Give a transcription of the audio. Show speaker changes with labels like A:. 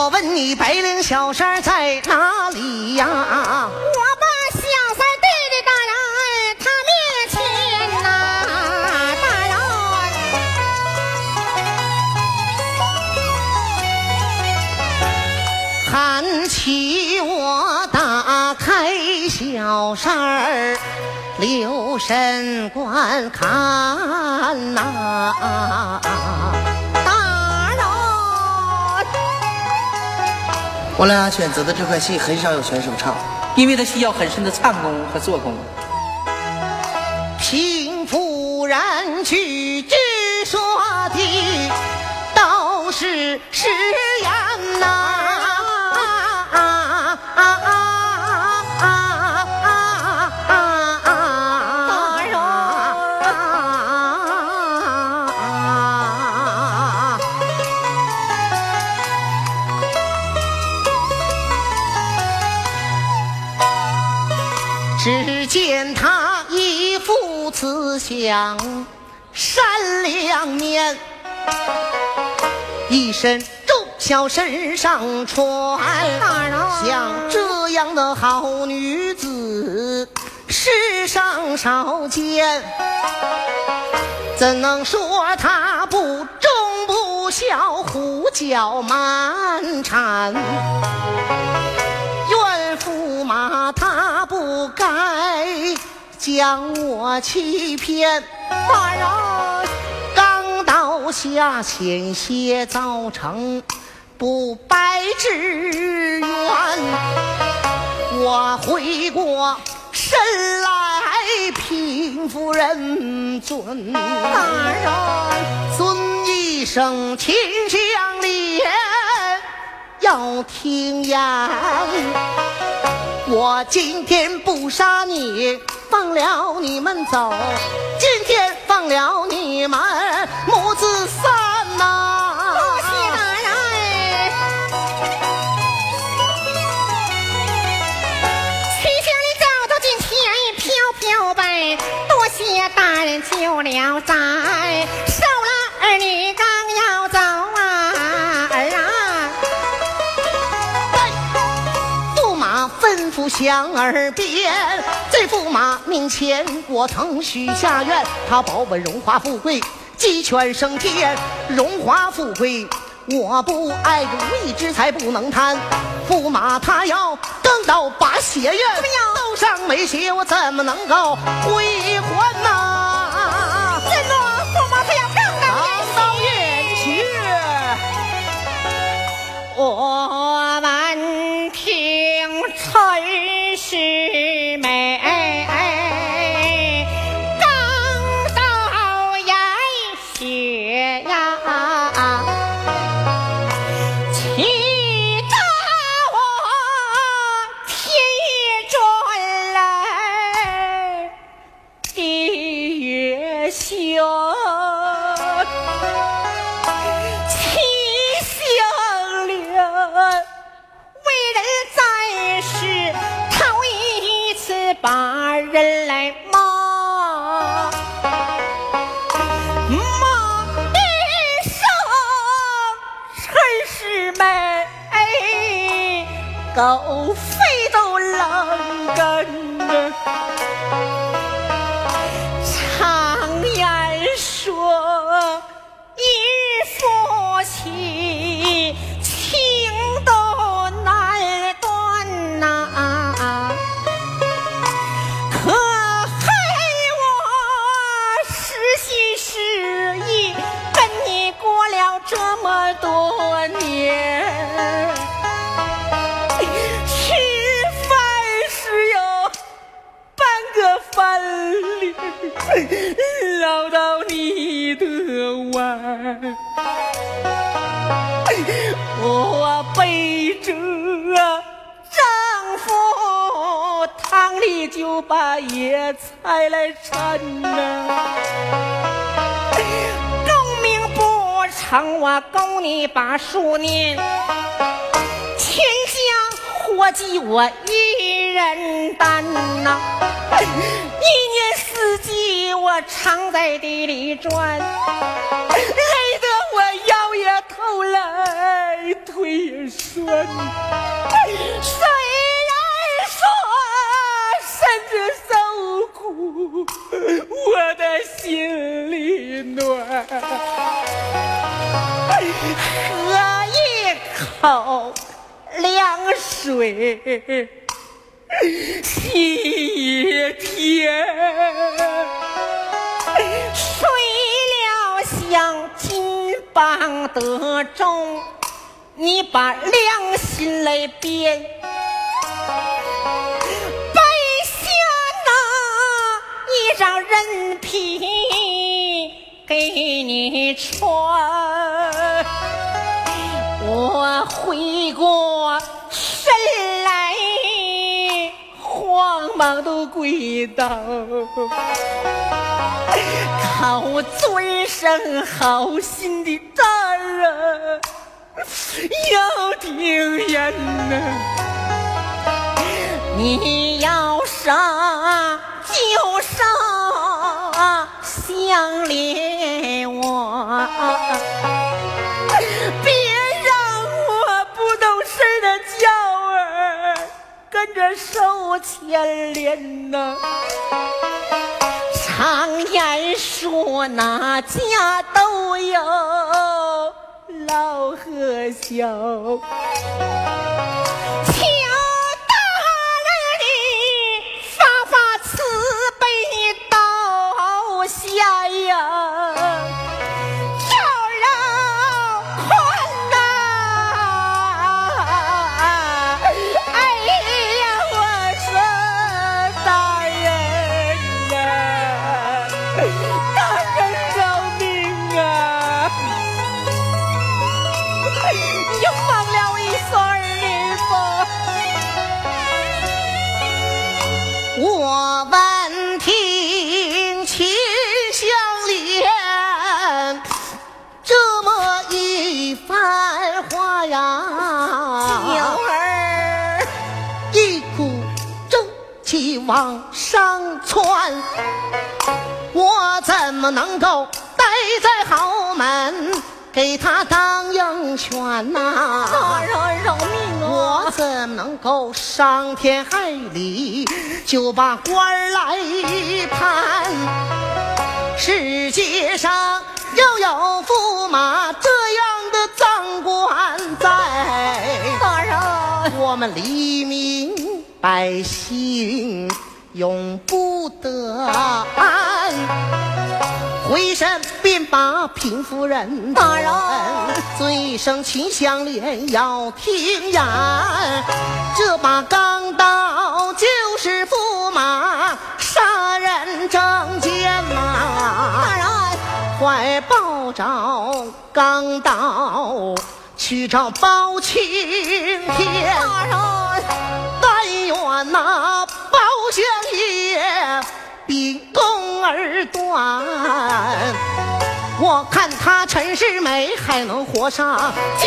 A: 我问你，白领小三在哪里呀？
B: 我把小三对在大人他面前呐，大
A: 人喊起我打开小三儿，留神观看呐。
C: 我俩选择的这块戏很少有选手唱，因为它需要很深的唱功和做工。
A: 平夫人去之说的都是实像善良面，一身忠孝身上穿。像这样的好女子，世上少见。怎能说她不忠不孝，胡搅蛮缠？将我欺骗，大人刚倒下，险些造成不白之冤。我回过身来，平夫人尊，大人尊一声秦香莲，要听言。我今天不杀你。放了你们走，今天放了你们母子三呐！
B: 多谢大人，七香你找到今天飘飘白，多谢大人救了灾，收了儿女
A: 响耳边。这驸马面前我曾许下愿，他保本荣华富贵，鸡犬升天。荣华富贵我不爱，如意之财不能贪。驸马他要更到把血愿，头上没血我怎么能够归还呐？
B: 真的，驸马他要更
A: 到眼去。
B: 我师妹。把人来骂，骂一声陈师妹，狗肺都冷根。这么多年，吃饭时有半个饭粒捞到你的碗，我背着丈夫堂里就把野菜来掺呐。成，我供你把数念，天下活计我一人担呐，一年四季。我常在地里转，累得我腰也头来腿也酸。虽然说身子受苦，我的心里暖。一口凉水，洗一甜。睡了想金榜得中，你把良心来变。忙都跪倒。靠尊声好心的大人，要听人呐！你要上跟着受牵连呐！常言说，哪家都有老和小。
A: 往上窜，我怎么能够待在豪门给他当鹰犬呐、
B: 大人饶命啊！
A: 我怎么能够伤天害理，就把官儿来攀？世界上又有驸马这样的赃官在，
B: 大人，
A: 我们黎民百姓永不得安。回身便把平夫人
B: 大人
A: 嘴生秦香莲要听言，这把钢刀就是驸马杀人证件呐、
B: 大人，
A: 快报着钢刀去找包青天。但愿那包相爷比公儿短，我看他陈世美还能活上几